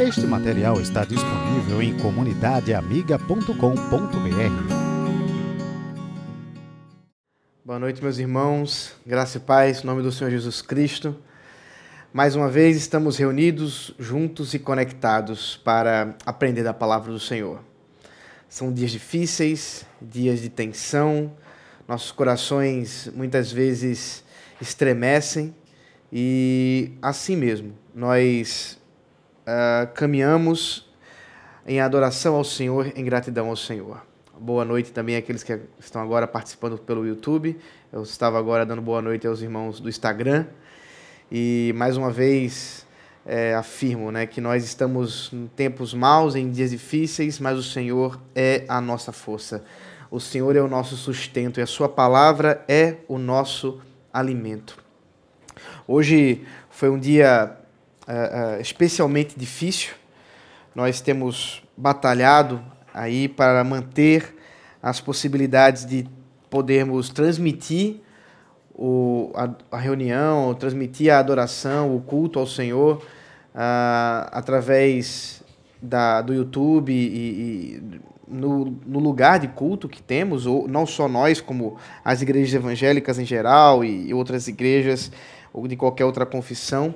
Este material está disponível em comunidadeamiga.com.br. Boa noite, meus irmãos. Graça e paz, em nome do Senhor Jesus Cristo. Mais uma vez estamos reunidos, juntos e conectados para aprender da palavra do Senhor. São dias difíceis, dias de tensão, nossos corações muitas vezes estremecem e assim mesmo nós uh, caminhamos em adoração ao Senhor, em gratidão ao Senhor. Boa noite também àqueles que estão agora participando pelo YouTube. Eu estava agora dando boa noite aos irmãos do Instagram. E mais uma vez é, afirmo né, que nós estamos em tempos maus, em dias difíceis, mas o Senhor é a nossa força. O Senhor é o nosso sustento e a Sua palavra é o nosso alimento. Hoje foi um dia uh, especialmente difícil. Nós temos batalhado aí para manter as possibilidades de podermos transmitir o, a, a reunião, transmitir a adoração, o culto ao Senhor uh, através da, do YouTube e, e no, no, lugar de culto que temos, ou não só nós, como as igrejas evangélicas em geral e, e outras igrejas ou de qualquer outra confissão,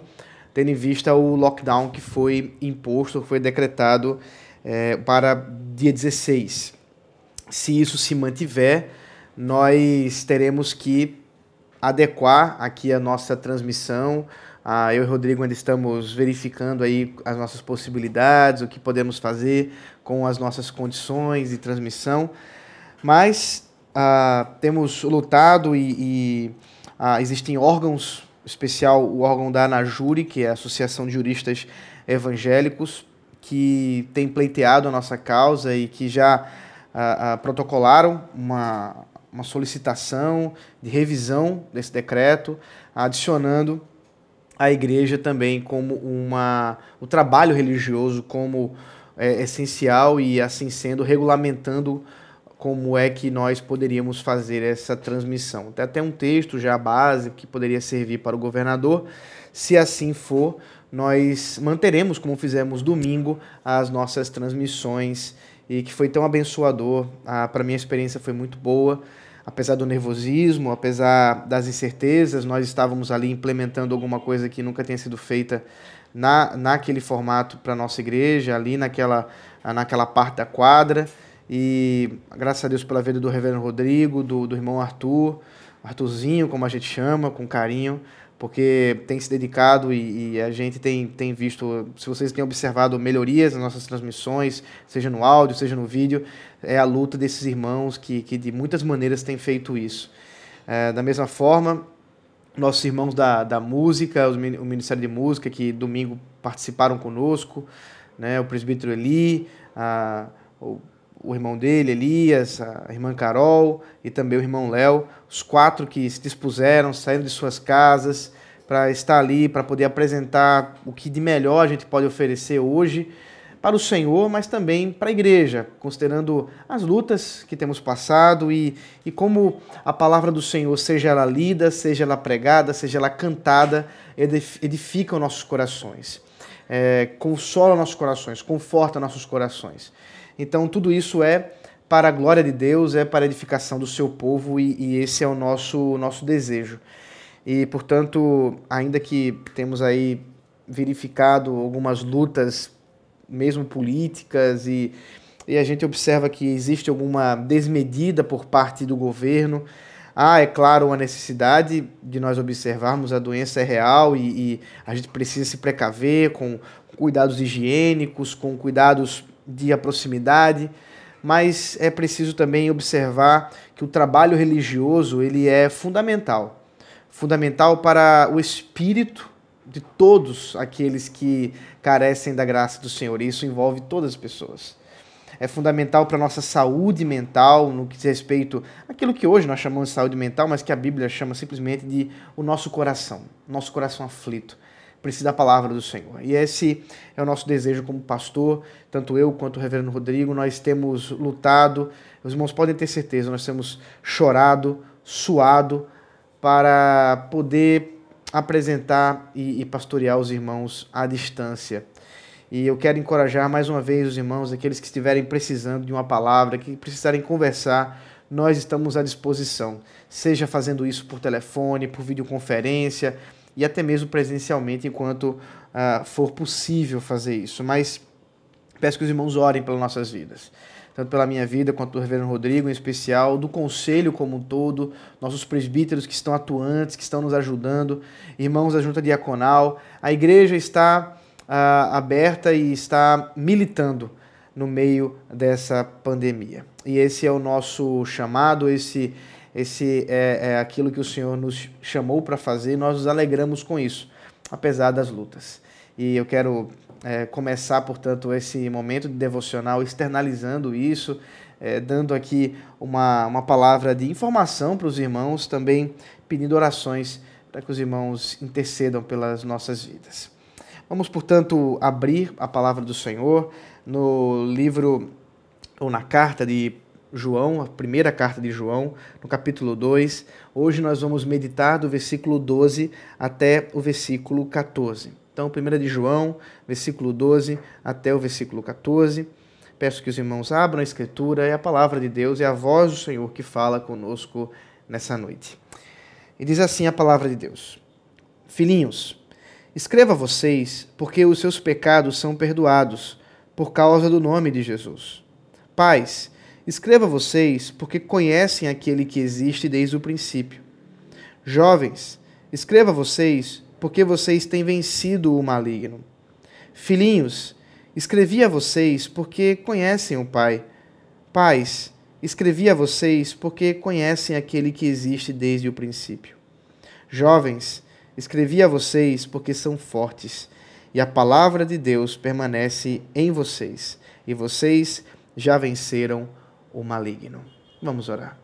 tendo em vista o lockdown que foi imposto, foi decretado é, para dia 16. Se isso se mantiver, nós teremos que adequar aqui a nossa transmissão. Ah, eu e o Rodrigo ainda estamos verificando aí as nossas possibilidades, o que podemos fazer com as nossas condições de transmissão, mas ah, temos lutado e, e ah, existem órgãos especial o órgão da ANAJURI, que é a Associação de Juristas Evangélicos, que tem pleiteado a nossa causa e que já ah, ah, protocolaram uma, uma solicitação de revisão desse decreto, adicionando a igreja também como uma o trabalho religioso como é, essencial e assim sendo regulamentando como é que nós poderíamos fazer essa transmissão. Tem até um texto já básico que poderia servir para o governador. Se assim for, nós manteremos, como fizemos domingo, as nossas transmissões e que foi tão abençoador. Ah, para minha experiência foi muito boa. Apesar do nervosismo, apesar das incertezas, nós estávamos ali implementando alguma coisa que nunca tinha sido feita na, naquele formato para a nossa igreja, ali naquela, naquela parte da quadra. E graças a Deus pela vida do Reverendo Rodrigo, do, do irmão Arthur, Arthurzinho, como a gente chama, com carinho, porque tem se dedicado e, e, a gente tem, tem visto, se vocês têm observado melhorias nas nossas transmissões, seja no áudio, seja no vídeo, é a luta desses irmãos que, que de muitas maneiras têm feito isso. É, da mesma forma, nossos irmãos da, da música, o Ministério de Música, que domingo participaram conosco, né, o presbítero Eli, a, o o irmão dele, Elias, a irmã Carol e também o irmão Léo, os quatro que se dispuseram, saindo de suas casas para estar ali, para poder apresentar o que de melhor a gente pode oferecer hoje para o Senhor, mas também para a igreja, considerando as lutas que temos passado e, e como a palavra do Senhor, seja ela lida, seja ela pregada, seja ela cantada, edifica os nossos corações, é, consola nossos corações, conforta nossos corações. Então, tudo isso é para a glória de Deus, é para a edificação do seu povo e, e esse é o nosso, nosso desejo. E, portanto, ainda que temos aí verificado algumas lutas, mesmo políticas, e, e a gente observa que existe alguma desmedida por parte do governo, há, é claro, uma necessidade de nós observarmos a doença é real e, e a gente precisa se precaver com cuidados higiênicos, com cuidados de proximidade, mas é preciso também observar que o trabalho religioso ele é fundamental, fundamental para o espírito de todos aqueles que carecem da graça do Senhor. E isso envolve todas as pessoas. É fundamental para a nossa saúde mental, no que diz respeito àquilo que hoje nós chamamos de saúde mental, mas que a Bíblia chama simplesmente de o nosso coração, nosso coração aflito precisa da palavra do Senhor. E esse é o nosso desejo como pastor, tanto eu quanto o reverendo Rodrigo, nós temos lutado, os irmãos podem ter certeza, nós temos chorado, suado para poder apresentar e, e pastorear os irmãos à distância. E eu quero encorajar mais uma vez os irmãos, aqueles que estiverem precisando de uma palavra, que precisarem conversar, nós estamos à disposição, seja fazendo isso por telefone, por videoconferência e até mesmo presencialmente, enquanto uh, for possível fazer isso. Mas peço que os irmãos orem pelas nossas vidas tanto pela minha vida quanto do reverendo Rodrigo em especial, do conselho como um todo, nossos presbíteros que estão atuantes, que estão nos ajudando, irmãos da junta diaconal. A igreja está ah, aberta e está militando no meio dessa pandemia. E esse é o nosso chamado, esse, esse é, é aquilo que o Senhor nos chamou para fazer, e nós nos alegramos com isso, apesar das lutas. E eu quero é, começar, portanto, esse momento de devocional externalizando isso, é, dando aqui uma, uma palavra de informação para os irmãos, também pedindo orações para que os irmãos intercedam pelas nossas vidas. Vamos, portanto, abrir a palavra do Senhor no livro, ou na carta de João, a primeira carta de João, no capítulo 2. Hoje nós vamos meditar do versículo 12 até o versículo 14. Então, 1 de João, versículo 12 até o versículo 14. Peço que os irmãos abram a Escritura, é a palavra de Deus, é a voz do Senhor que fala conosco nessa noite. E diz assim a palavra de Deus: Filhinhos, escreva a vocês, porque os seus pecados são perdoados, por causa do nome de Jesus. Pais, escreva vocês, porque conhecem aquele que existe desde o princípio. Jovens, escreva vocês, porque vocês têm vencido o maligno. Filhinhos, escrevi a vocês porque conhecem o Pai. Pais, escrevi a vocês porque conhecem aquele que existe desde o princípio. Jovens, escrevi a vocês porque são fortes e a palavra de Deus permanece em vocês e vocês já venceram o maligno. Vamos orar.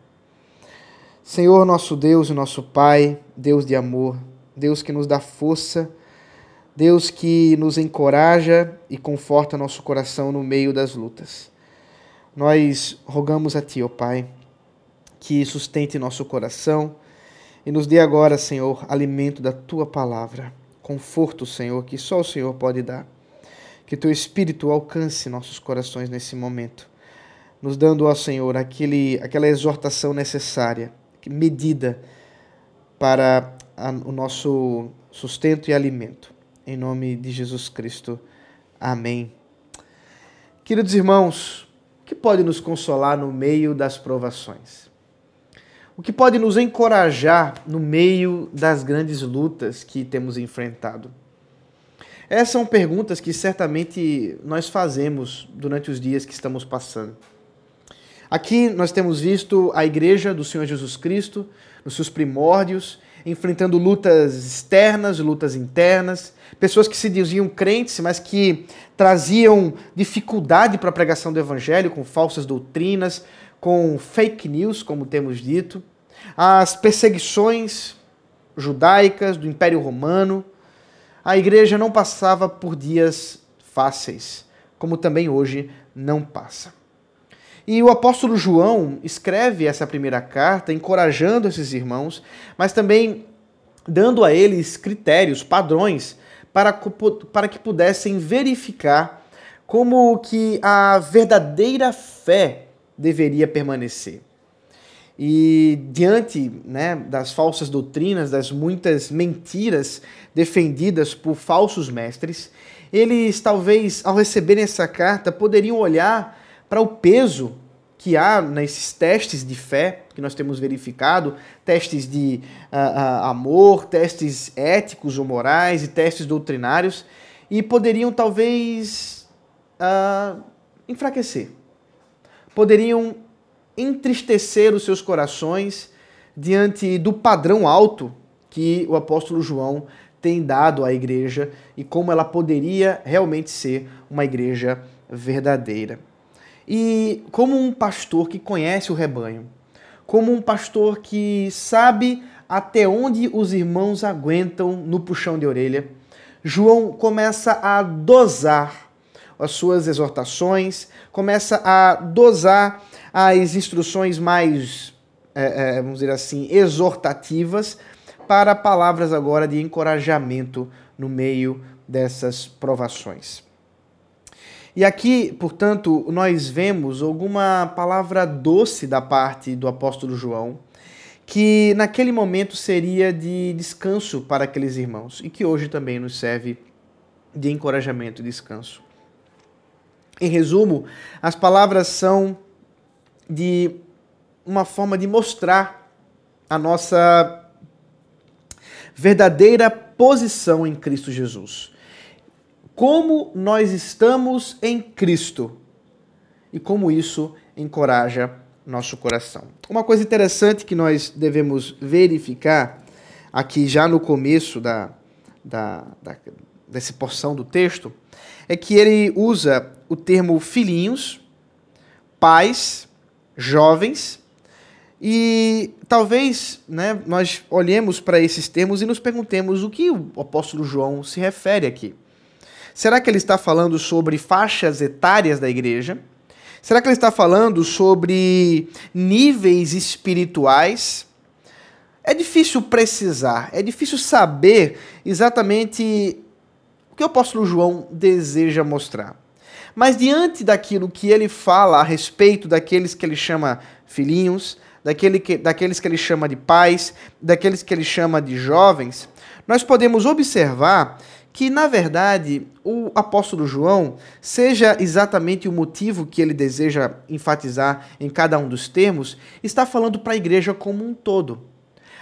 Senhor, nosso Deus e nosso Pai, Deus de amor, Deus que nos dá força, Deus que nos encoraja e conforta nosso coração no meio das lutas. Nós rogamos a Ti, ó Pai, que sustente nosso coração e nos dê agora, Senhor, alimento da Tua palavra, conforto, Senhor, que só o Senhor pode dar. Que Teu Espírito alcance nossos corações nesse momento, nos dando, ó Senhor, aquele, aquela exortação necessária, medida para a, o nosso sustento e alimento. Em nome de Jesus Cristo. Amém. Queridos irmãos, o que pode nos consolar no meio das provações? O que pode nos encorajar no meio das grandes lutas que temos enfrentado? Essas são perguntas que certamente nós fazemos durante os dias que estamos passando. Aqui nós temos visto a igreja do Senhor Jesus Cristo, nos seus primórdios, enfrentando lutas externas, lutas internas, pessoas que se diziam crentes, mas que traziam dificuldade para a pregação do evangelho com falsas doutrinas, com fake news, como temos dito, as perseguições judaicas do Império Romano. A igreja não passava por dias fáceis, como também hoje não passa. E o apóstolo João escreve essa primeira carta encorajando esses irmãos, mas também dando a eles critérios, padrões, para, para que pudessem verificar como que a verdadeira fé deveria permanecer. E diante né, das falsas doutrinas, das muitas mentiras defendidas por falsos mestres, eles talvez, ao receberem essa carta, poderiam olhar para o peso que há nesses testes de fé que nós temos verificado, testes de uh, uh, amor, testes éticos ou morais e testes doutrinários, e poderiam talvez uh, enfraquecer, poderiam entristecer os seus corações diante do padrão alto que o apóstolo João tem dado à igreja e como ela poderia realmente ser uma igreja verdadeira. E como um pastor que conhece o rebanho, como um pastor que sabe até onde os irmãos aguentam no puxão de orelha, João começa a dosar as suas exortações, começa a dosar as instruções mais, é, é, vamos dizer assim, exortativas para palavras agora de encorajamento no meio dessas provações. E aqui, portanto, nós vemos alguma palavra doce da parte do apóstolo João, que naquele momento seria de descanso para aqueles irmãos e que hoje também nos serve de encorajamento e descanso. Em resumo, as palavras são de uma forma de mostrar a nossa verdadeira posição em Cristo Jesus. Como nós estamos em Cristo e como isso encoraja nosso coração. Uma coisa interessante que nós devemos verificar aqui já no começo da, da, da dessa porção do texto é que ele usa o termo filhinhos, pais, jovens, e talvez né, nós olhemos para esses termos e nos perguntemos o que o apóstolo João se refere aqui. Será que ele está falando sobre faixas etárias da igreja? Será que ele está falando sobre níveis espirituais? É difícil precisar, é difícil saber exatamente o que o apóstolo João deseja mostrar. Mas diante daquilo que ele fala a respeito daqueles que ele chama filhinhos, daquele que, daqueles que ele chama de pais, daqueles que ele chama de jovens, nós podemos observar que, na verdade, o apóstolo João, seja exatamente o motivo que ele deseja enfatizar em cada um dos termos, está falando para a igreja como um todo.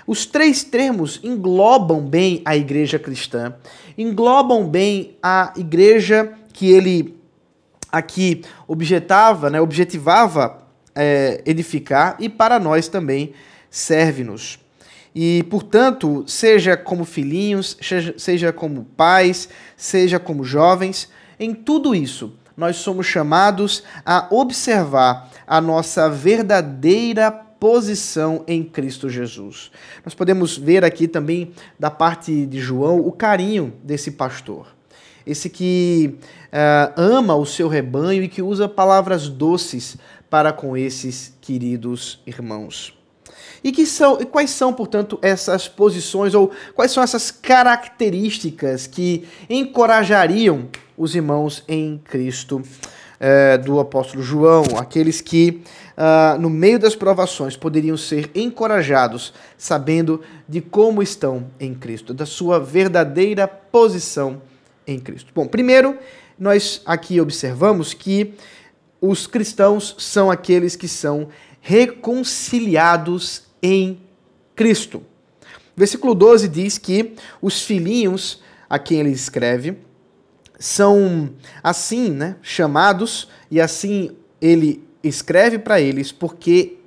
Os três termos englobam bem a igreja cristã, englobam bem a igreja que ele aqui objetava, né, objetivava é, edificar e para nós também serve-nos. E, portanto, seja como filhinhos, seja, como pais, seja como jovens, em tudo isso nós somos chamados a observar a nossa verdadeira posição em Cristo Jesus. Nós podemos ver aqui também da parte de João o carinho desse pastor. Esse que uh, ama o seu rebanho e que usa palavras doces para com esses queridos irmãos. E, que são, e quais são, portanto, essas posições ou quais são essas características que encorajariam os irmãos em Cristo eh, do apóstolo João, aqueles que uh, no meio das provações poderiam ser encorajados, sabendo de como estão em Cristo, da sua verdadeira posição em Cristo. Bom, primeiro, nós aqui observamos que os cristãos são aqueles que são reconciliados em Cristo. Versículo 12 diz que os filhinhos a quem ele escreve são assim, né, chamados e assim ele escreve para eles porque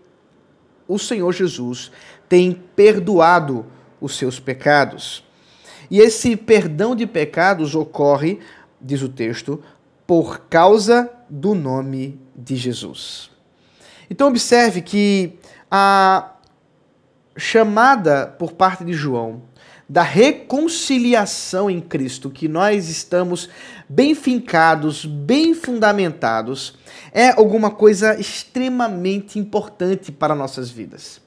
o Senhor Jesus tem perdoado os seus pecados. E esse perdão de pecados ocorre, diz o texto, por causa do nome de Jesus. Então, observe que a chamada por parte de João da reconciliação em Cristo, que nós estamos bem fincados, bem fundamentados, é alguma coisa extremamente importante para nossas vidas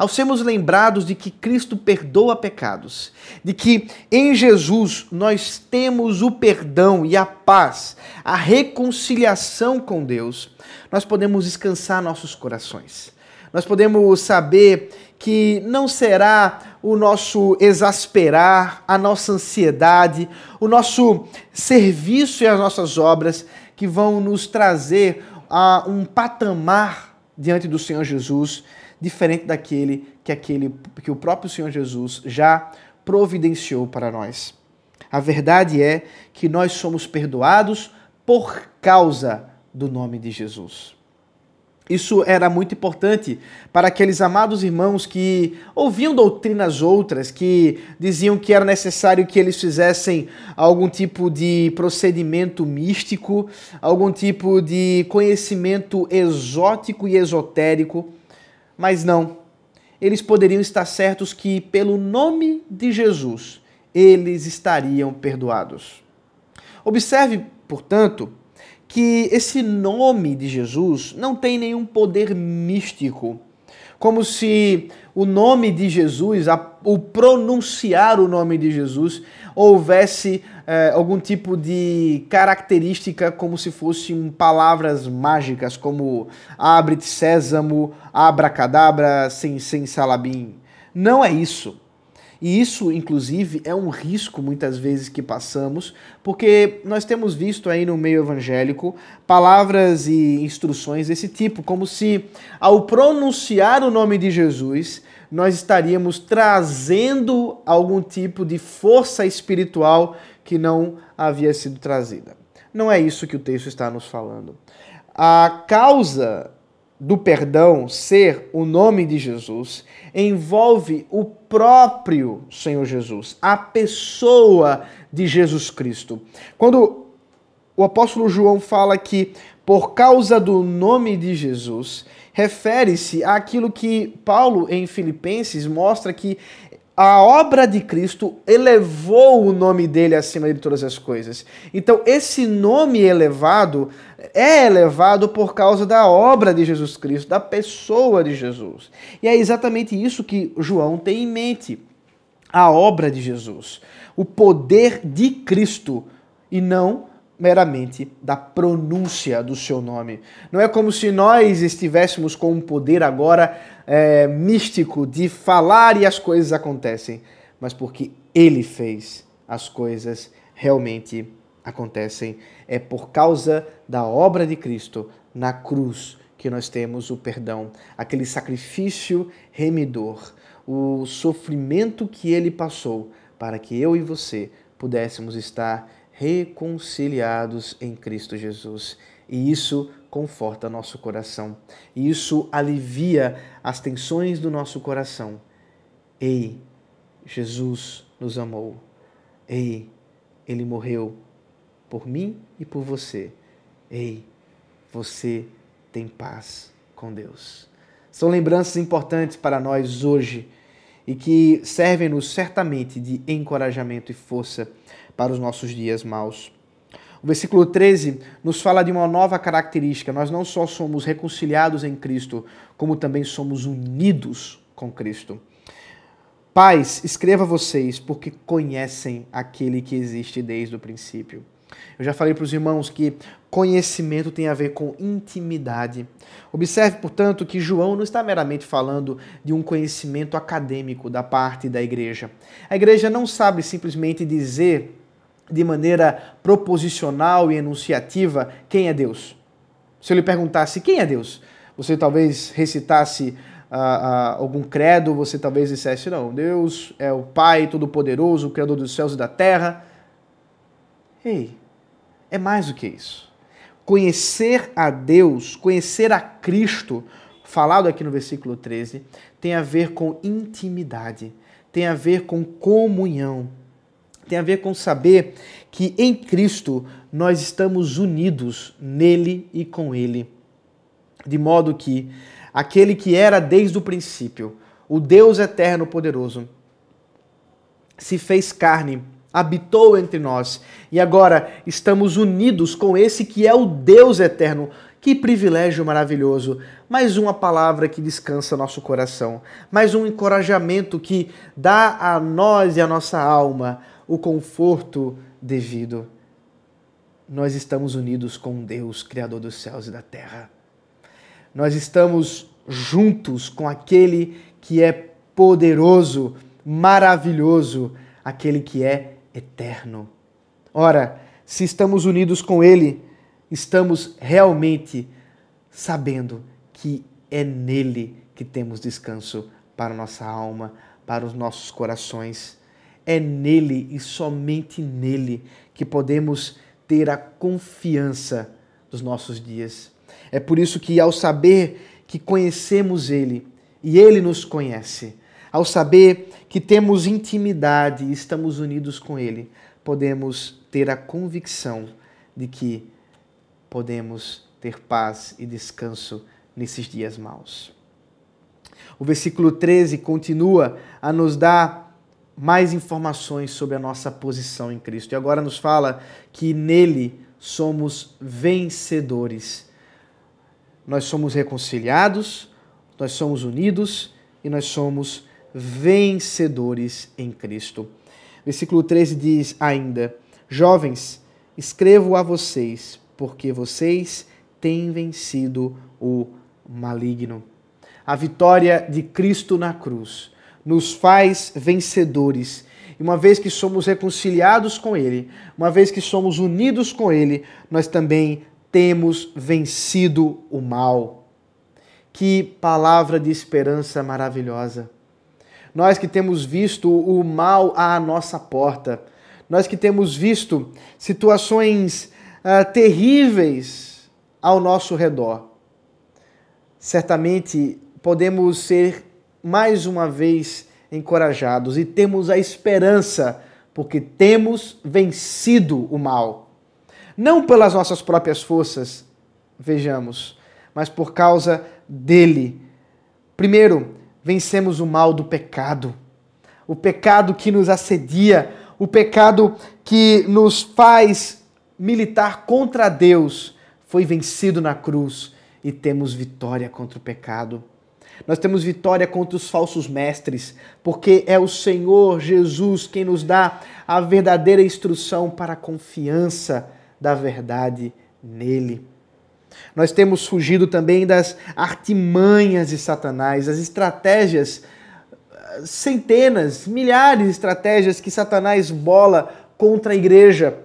ao sermos lembrados de que Cristo perdoa pecados, de que em Jesus nós temos o perdão e a paz, a reconciliação com Deus, nós podemos descansar nossos corações. Nós podemos saber que não será o nosso exasperar, a nossa ansiedade, o nosso serviço e as nossas obras que vão nos trazer a um patamar diante do Senhor Jesus diferente daquele que aquele que o próprio Senhor Jesus já providenciou para nós. A verdade é que nós somos perdoados por causa do nome de Jesus. Isso era muito importante para aqueles amados irmãos que ouviam doutrinas outras, que diziam que era necessário que eles fizessem algum tipo de procedimento místico, algum tipo de conhecimento exótico e esotérico mas não. Eles poderiam estar certos que, pelo nome de Jesus, eles estariam perdoados. Observe, portanto, que esse nome de Jesus não tem nenhum poder místico, como se o nome de Jesus, a, o pronunciar o nome de Jesus, houvesse é, algum tipo de característica como se fossem palavras mágicas, como abre-te sésamo, abracadabra, sem, sem salabim. Não é isso. E isso, inclusive, é um risco muitas vezes que passamos, porque nós temos visto aí no meio evangélico palavras e instruções desse tipo, como se ao pronunciar o nome de Jesus, nós estaríamos trazendo algum tipo de força espiritual que não havia sido trazida. Não é isso que o texto está nos falando. A causa do perdão ser o nome de Jesus envolve o próprio Senhor Jesus, a pessoa de Jesus Cristo. Quando o apóstolo João fala que por causa do nome de Jesus, refere-se àquilo que Paulo em Filipenses mostra que a obra de Cristo elevou o nome dele acima de todas as coisas. Então, esse nome elevado é elevado por causa da obra de Jesus Cristo, da pessoa de Jesus. E é exatamente isso que João tem em mente: a obra de Jesus, o poder de Cristo e não meramente da pronúncia do seu nome. Não é como se nós estivéssemos com um poder agora é, místico de falar e as coisas acontecem, mas porque Ele fez as coisas realmente acontecem. É por causa da obra de Cristo na cruz que nós temos o perdão, aquele sacrifício remidor, o sofrimento que Ele passou para que eu e você pudéssemos estar reconciliados em Cristo Jesus. E isso conforta nosso coração. E isso alivia as tensões do nosso coração. Ei, Jesus nos amou. Ei, ele morreu por mim e por você. Ei, você tem paz com Deus. São lembranças importantes para nós hoje e que servem-nos certamente de encorajamento e força para os nossos dias maus. O versículo 13 nos fala de uma nova característica. Nós não só somos reconciliados em Cristo, como também somos unidos com Cristo. Pais, escreva vocês porque conhecem aquele que existe desde o princípio. Eu já falei para os irmãos que conhecimento tem a ver com intimidade. Observe, portanto, que João não está meramente falando de um conhecimento acadêmico da parte da igreja. A igreja não sabe simplesmente dizer de maneira proposicional e enunciativa quem é Deus. Se eu lhe perguntasse quem é Deus, você talvez recitasse uh, uh, algum credo, você talvez dissesse: não, Deus é o Pai Todo-Poderoso, o Criador dos céus e da terra. Ei, é mais do que isso. Conhecer a Deus, conhecer a Cristo, falado aqui no versículo 13, tem a ver com intimidade, tem a ver com comunhão tem a ver com saber que em Cristo nós estamos unidos nele e com ele. De modo que aquele que era desde o princípio, o Deus eterno poderoso, se fez carne, habitou entre nós e agora estamos unidos com esse que é o Deus eterno. Que privilégio maravilhoso! Mais uma palavra que descansa nosso coração, mais um encorajamento que dá a nós e a nossa alma o conforto devido. Nós estamos unidos com Deus, Criador dos céus e da terra. Nós estamos juntos com aquele que é poderoso, maravilhoso, aquele que é eterno. Ora, se estamos unidos com Ele, estamos realmente sabendo que é nele que temos descanso para nossa alma, para os nossos corações. É nele e somente nele que podemos ter a confiança dos nossos dias. É por isso que, ao saber que conhecemos Ele e Ele nos conhece, ao saber que temos intimidade e estamos unidos com Ele, podemos ter a convicção de que podemos ter paz e descanso nesses dias maus. O versículo 13 continua a nos dar mais informações sobre a nossa posição em Cristo. E agora nos fala que nele somos vencedores. Nós somos reconciliados, nós somos unidos e nós somos vencedores em Cristo. Versículo 13 diz ainda: Jovens, escrevo a vocês, porque vocês têm vencido o maligno. A vitória de Cristo na cruz nos faz vencedores. E uma vez que somos reconciliados com Ele, uma vez que somos unidos com Ele, nós também temos vencido o mal. Que palavra de esperança maravilhosa! Nós que temos visto o mal à nossa porta, nós que temos visto situações uh, terríveis ao nosso redor, certamente podemos ser mais uma vez encorajados e temos a esperança, porque temos vencido o mal. Não pelas nossas próprias forças, vejamos, mas por causa dele. Primeiro, vencemos o mal do pecado. O pecado que nos assedia, o pecado que nos faz militar contra Deus, foi vencido na cruz e temos vitória contra o pecado. Nós temos vitória contra os falsos mestres, porque é o Senhor Jesus quem nos dá a verdadeira instrução para a confiança da verdade nele. Nós temos fugido também das artimanhas de Satanás, as estratégias, centenas, milhares de estratégias que Satanás bola contra a igreja.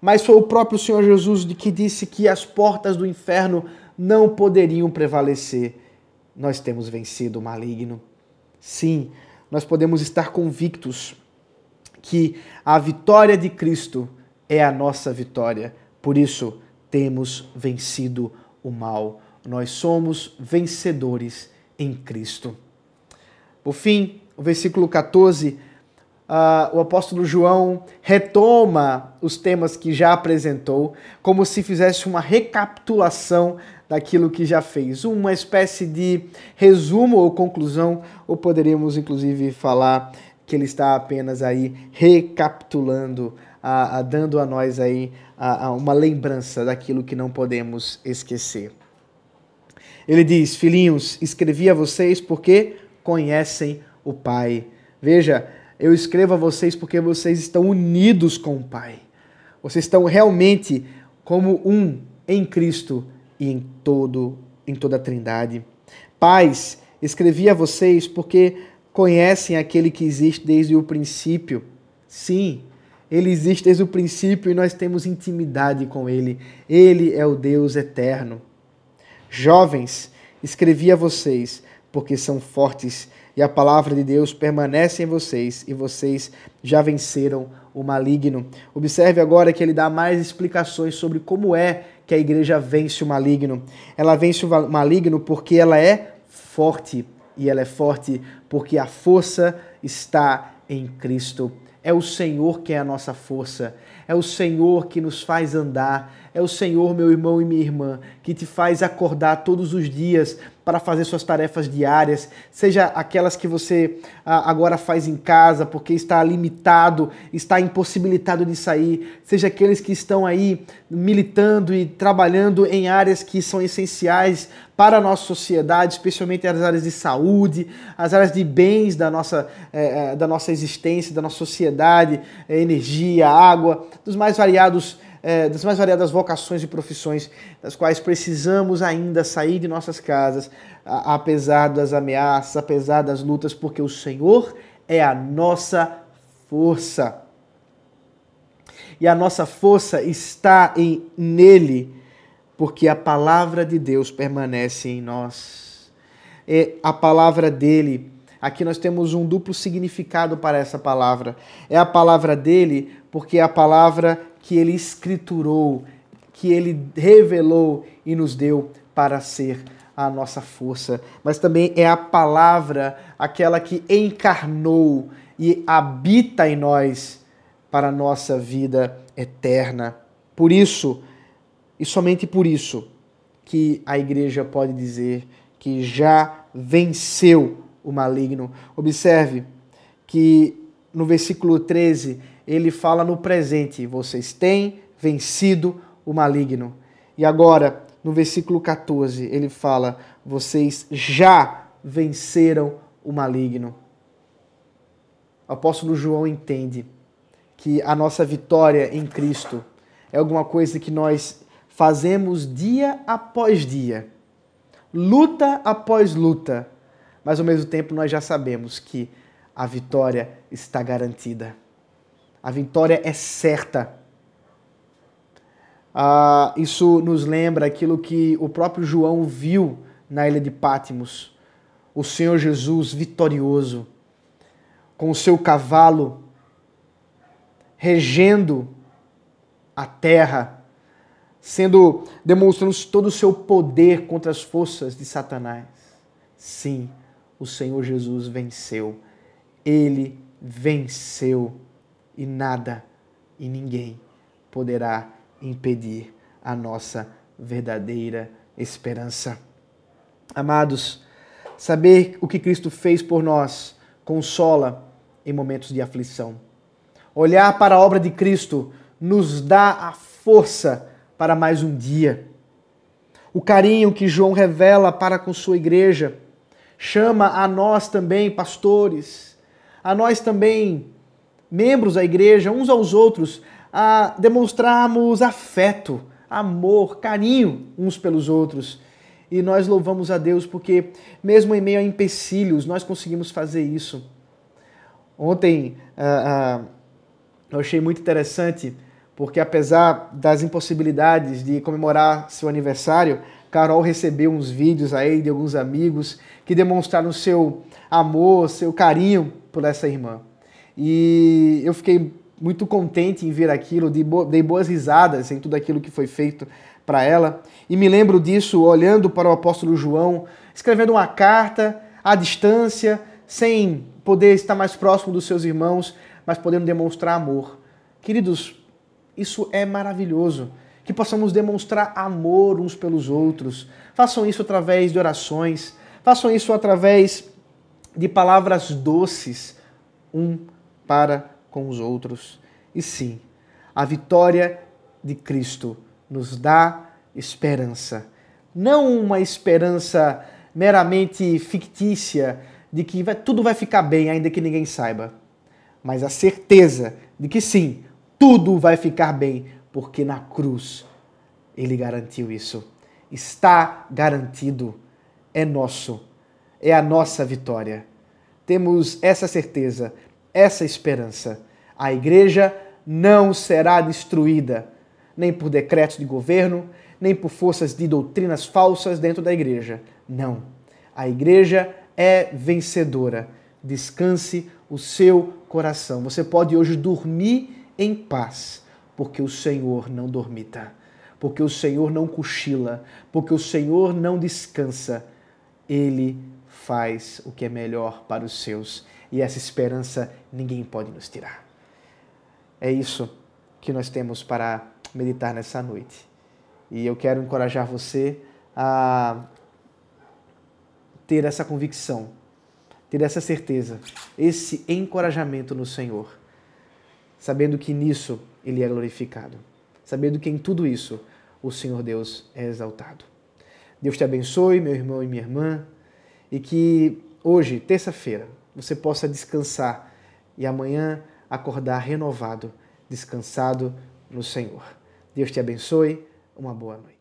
Mas foi o próprio Senhor Jesus que disse que as portas do inferno não poderiam prevalecer. Nós temos vencido o maligno. Sim, nós podemos estar convictos que a vitória de Cristo é a nossa vitória. Por isso, temos vencido o mal. Nós somos vencedores em Cristo. Por fim, o versículo 14, uh, o apóstolo João retoma os temas que já apresentou, como se fizesse uma recapitulação daquilo que já fez, uma espécie de resumo ou conclusão, ou poderíamos inclusive falar que ele está apenas aí recapitulando, uh, uh, dando a nós aí a, a uma lembrança daquilo que não podemos esquecer. Ele diz: Filhinhos, escrevi a vocês porque conhecem o Pai. Veja, eu escrevo a vocês porque vocês estão unidos com o Pai. Vocês estão realmente como um em Cristo e em todo em toda a Trindade. Pais, escrevi a vocês porque conhecem aquele que existe desde o princípio. Sim, ele existe desde o princípio e nós temos intimidade com Ele. Ele é o Deus eterno. Jovens, escrevi a vocês porque são fortes e a palavra de Deus permanece em vocês e vocês já venceram o maligno. Observe agora que ele dá mais explicações sobre como é que a igreja vence o maligno. Ela vence o maligno porque ela é forte e ela é forte porque a força está em Cristo. É o Senhor que é a nossa força. É o Senhor que nos faz andar. É o Senhor, meu irmão e minha irmã, que te faz acordar todos os dias para fazer suas tarefas diárias, seja aquelas que você ah, agora faz em casa porque está limitado, está impossibilitado de sair, seja aqueles que estão aí militando e trabalhando em áreas que são essenciais para a nossa sociedade, especialmente as áreas de saúde, as áreas de bens da nossa, eh, da nossa existência, da nossa sociedade, eh, energia, água, dos mais variados é, das mais variadas vocações e profissões, das quais precisamos ainda sair de nossas casas, apesar das ameaças, apesar das lutas, porque o Senhor é a nossa força. E a nossa força está em nele, porque a palavra de Deus permanece em nós. É a palavra dele. Aqui nós temos um duplo significado para essa palavra. É a palavra dele, porque é a palavra que ele escriturou, que ele revelou e nos deu para ser a nossa força, mas também é a palavra, aquela que encarnou e habita em nós para a nossa vida eterna. Por isso, e somente por isso, que a igreja pode dizer que já venceu o maligno. Observe que no versículo 13 ele fala no presente: vocês têm vencido o maligno. E agora, no versículo 14, ele fala: vocês já venceram o maligno. O apóstolo João entende que a nossa vitória em Cristo é alguma coisa que nós fazemos dia após dia, luta após luta, mas ao mesmo tempo nós já sabemos que a vitória está garantida. A vitória é certa. Ah, isso nos lembra aquilo que o próprio João viu na ilha de Pátimos. O Senhor Jesus vitorioso, com o seu cavalo regendo a terra, sendo demonstrando todo o seu poder contra as forças de Satanás. Sim, o Senhor Jesus venceu. Ele venceu e nada e ninguém poderá impedir a nossa verdadeira esperança. Amados, saber o que Cristo fez por nós consola em momentos de aflição. Olhar para a obra de Cristo nos dá a força para mais um dia. O carinho que João revela para com sua igreja chama a nós também, pastores, a nós também, membros da igreja, uns aos outros, a demonstrarmos afeto, amor, carinho uns pelos outros. E nós louvamos a Deus porque, mesmo em meio a empecilhos, nós conseguimos fazer isso. Ontem, uh, uh, eu achei muito interessante, porque apesar das impossibilidades de comemorar seu aniversário, Carol recebeu uns vídeos aí de alguns amigos que demonstraram seu amor, seu carinho por essa irmã. E eu fiquei muito contente em ver aquilo, dei boas risadas em tudo aquilo que foi feito para ela. E me lembro disso olhando para o apóstolo João, escrevendo uma carta à distância, sem poder estar mais próximo dos seus irmãos, mas podendo demonstrar amor. Queridos, isso é maravilhoso. Que possamos demonstrar amor uns pelos outros. Façam isso através de orações, façam isso através de palavras doces um para com os outros. E sim, a vitória de Cristo nos dá esperança. Não uma esperança meramente fictícia de que tudo vai ficar bem, ainda que ninguém saiba mas a certeza de que sim, tudo vai ficar bem, porque na cruz ele garantiu isso. Está garantido, é nosso, é a nossa vitória. Temos essa certeza, essa esperança. A igreja não será destruída, nem por decretos de governo, nem por forças de doutrinas falsas dentro da igreja. Não. A igreja é vencedora. Descanse o seu coração. Você pode hoje dormir em paz, porque o Senhor não dormita, porque o Senhor não cochila, porque o Senhor não descansa. Ele faz o que é melhor para os seus e essa esperança ninguém pode nos tirar. É isso que nós temos para meditar nessa noite. E eu quero encorajar você a ter essa convicção ter essa certeza, esse encorajamento no Senhor, sabendo que nisso Ele é glorificado, sabendo que em tudo isso o Senhor Deus é exaltado. Deus te abençoe, meu irmão e minha irmã, e que hoje, terça-feira, você possa descansar e amanhã acordar renovado, descansado no Senhor. Deus te abençoe, uma boa noite.